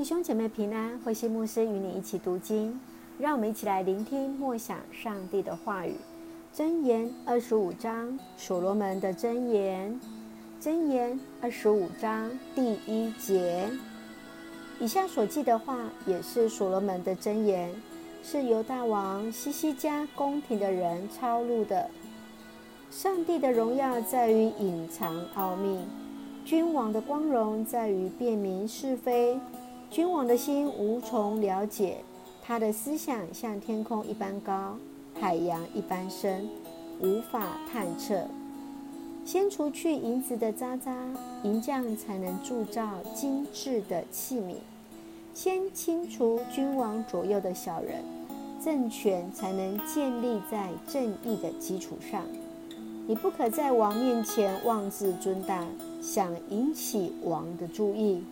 弟兄姐妹平安，慧馨牧师与你一起读经，让我们一起来聆听默想上帝的话语。箴言二十五章，所罗门的箴言。箴言二十五章第一节，以下所记的话也是所罗门的箴言，是犹大王西西家宫廷的人抄录的。上帝的荣耀在于隐藏奥秘，君王的光荣在于辨明是非。君王的心无从了解，他的思想像天空一般高，海洋一般深，无法探测。先除去银子的渣渣，银匠才能铸造精致的器皿；先清除君王左右的小人，政权才能建立在正义的基础上。你不可在王面前妄自尊大，想引起王的注意。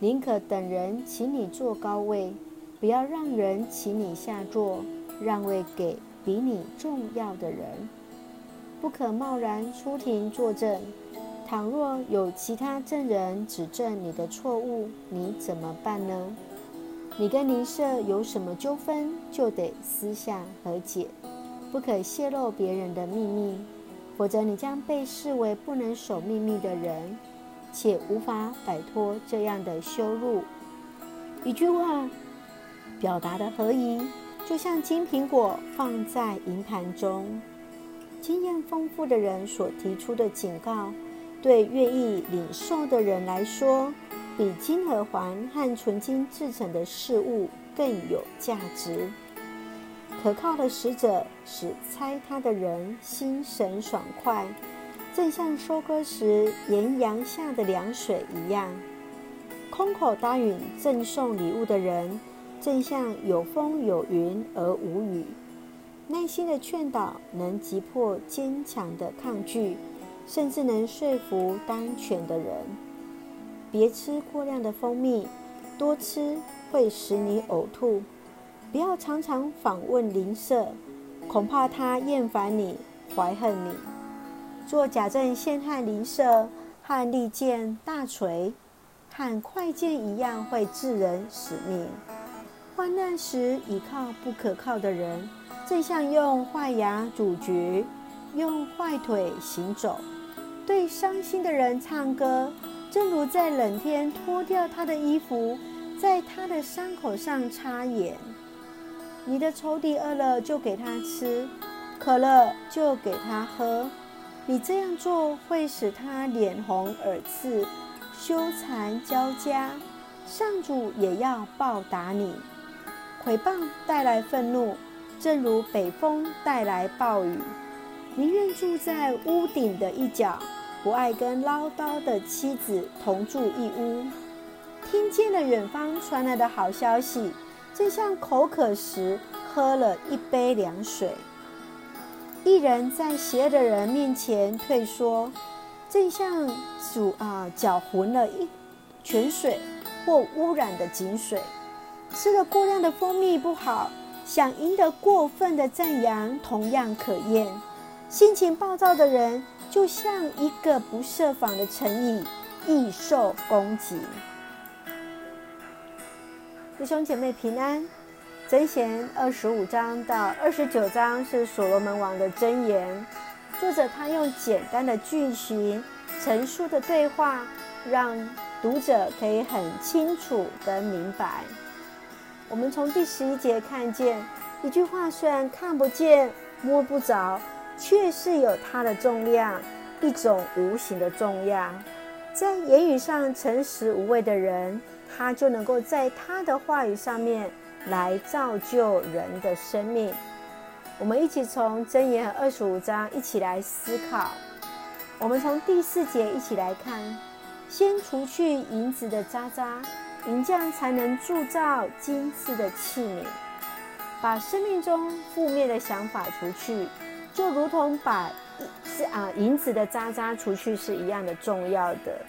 宁可等人请你坐高位，不要让人请你下座，让位给比你重要的人。不可贸然出庭作证，倘若有其他证人指证你的错误，你怎么办呢？你跟邻舍有什么纠纷，就得私下和解，不可泄露别人的秘密，否则你将被视为不能守秘密的人。且无法摆脱这样的羞辱。一句话表达的合宜，就像金苹果放在银盘中。经验丰富的人所提出的警告，对愿意领受的人来说，比金耳环和纯金制成的事物更有价值。可靠的使者使猜他的人心神爽快。正像收割时炎阳下的凉水一样，空口答应赠送礼物的人，正像有风有云而无雨。耐心的劝导能击破坚强的抗拒，甚至能说服当权的人。别吃过量的蜂蜜，多吃会使你呕吐。不要常常访问邻舍，恐怕他厌烦你，怀恨你。做假证陷害邻舍，和利剑、大锤和快剑一样，会致人死命。患难时倚靠不可靠的人，正像用坏牙咀嚼，用坏腿行走。对伤心的人唱歌，正如在冷天脱掉他的衣服，在他的伤口上擦盐。你的仇敌饿了，就给他吃；渴了，就给他喝。你这样做会使他脸红耳赤、羞惭交加，上主也要报答你。毁谤带来愤怒，正如北风带来暴雨。宁愿住在屋顶的一角，不爱跟唠叨的妻子同住一屋。听见了远方传来的好消息，正像口渴时喝了一杯凉水。一人在邪恶的人面前退缩，正像煮啊搅浑了一泉水或污染的井水。吃了过量的蜂蜜不好，想赢得过分的赞扬同样可厌。心情暴躁的人就像一个不设防的成瘾，易受攻击。弟兄姐妹平安。箴言二十五章到二十九章是所罗门王的箴言，作者他用简单的句型陈述的对话，让读者可以很清楚跟明白。我们从第十一节看见，一句话虽然看不见摸不着，却是有它的重量，一种无形的重量。在言语上诚实无畏的人，他就能够在他的话语上面。来造就人的生命。我们一起从箴言二十五章一起来思考。我们从第四节一起来看：先除去银子的渣渣，银匠才能铸造精致的器皿。把生命中负面的想法除去，就如同把是啊银子的渣渣除去是一样的重要的。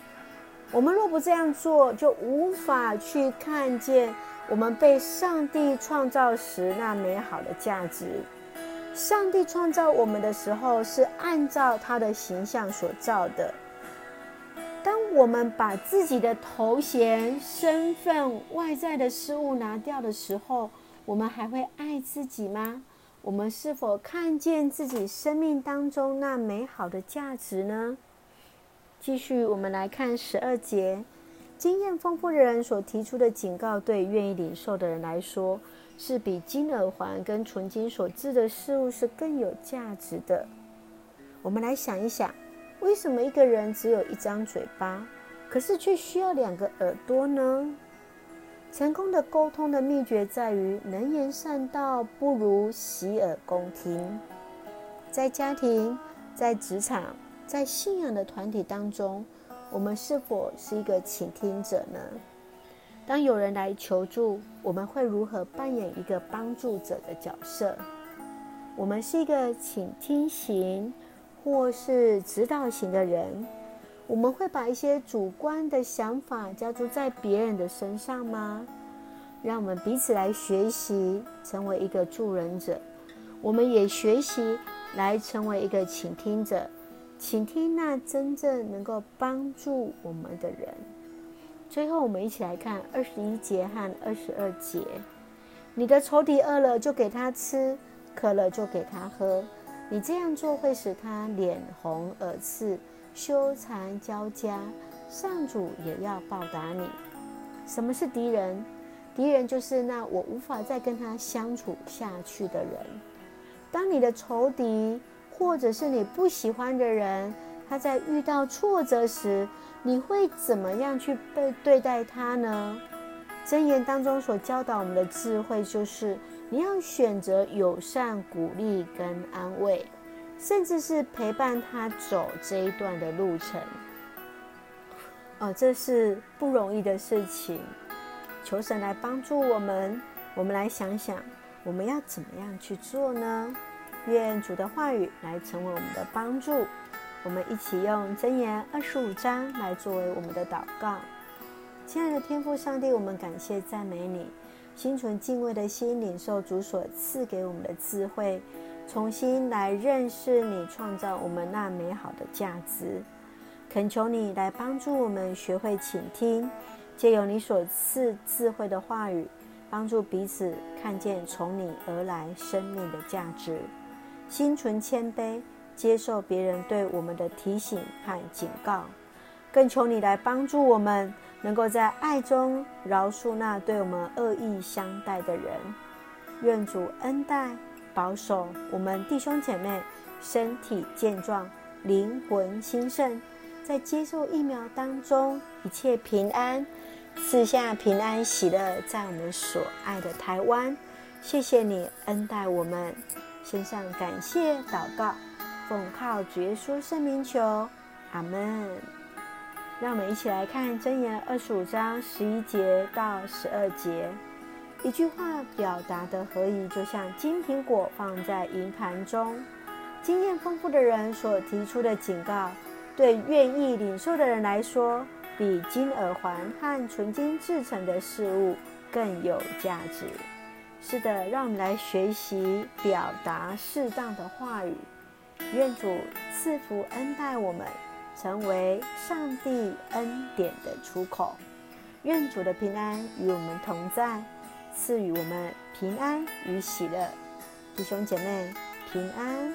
我们若不这样做，就无法去看见。我们被上帝创造时那美好的价值。上帝创造我们的时候是按照他的形象所造的。当我们把自己的头衔、身份、外在的事物拿掉的时候，我们还会爱自己吗？我们是否看见自己生命当中那美好的价值呢？继续，我们来看十二节，经验丰富的人所提出的警告，对愿意领受的人来说，是比金耳环跟纯金所制的事物是更有价值的。我们来想一想。为什么一个人只有一张嘴巴，可是却需要两个耳朵呢？成功的沟通的秘诀在于能言善道，不如洗耳恭听。在家庭、在职场、在信仰的团体当中，我们是否是一个倾听者呢？当有人来求助，我们会如何扮演一个帮助者的角色？我们是一个倾听型。或是指导型的人，我们会把一些主观的想法加注在别人的身上吗？让我们彼此来学习，成为一个助人者。我们也学习来成为一个倾听者，倾听那真正能够帮助我们的人。最后，我们一起来看二十一节和二十二节：你的仇敌饿了，就给他吃；渴了，就给他喝。你这样做会使他脸红耳赤、羞惭交加，上主也要报答你。什么是敌人？敌人就是那我无法再跟他相处下去的人。当你的仇敌，或者是你不喜欢的人，他在遇到挫折时，你会怎么样去被对待他呢？箴言当中所教导我们的智慧就是。你要选择友善、鼓励跟安慰，甚至是陪伴他走这一段的路程。哦，这是不容易的事情。求神来帮助我们。我们来想想，我们要怎么样去做呢？愿主的话语来成为我们的帮助。我们一起用箴言二十五章来作为我们的祷告。亲爱的天父上帝，我们感谢赞美你。心存敬畏的心，领受主所赐给我们的智慧，重新来认识你创造我们那美好的价值。恳求你来帮助我们学会倾听，借由你所赐智慧的话语，帮助彼此看见从你而来生命的价值。心存谦卑，接受别人对我们的提醒和警告。更求你来帮助我们。能够在爱中饶恕那对我们恶意相待的人，愿主恩待保守我们弟兄姐妹身体健壮，灵魂兴盛，在接受疫苗当中一切平安，赐下平安喜乐，在我们所爱的台湾，谢谢你恩待我们，献上感谢祷告，奉靠主耶稣圣名求，阿门。让我们一起来看箴言二十五章十一节到十二节，一句话表达的合意，就像金苹果放在银盘中。经验丰富的人所提出的警告，对愿意领受的人来说，比金耳环和纯金制成的事物更有价值。是的，让我们来学习表达适当的话语。愿主赐福恩待我们。成为上帝恩典的出口，愿主的平安与我们同在，赐予我们平安与喜乐，弟兄姐妹平安。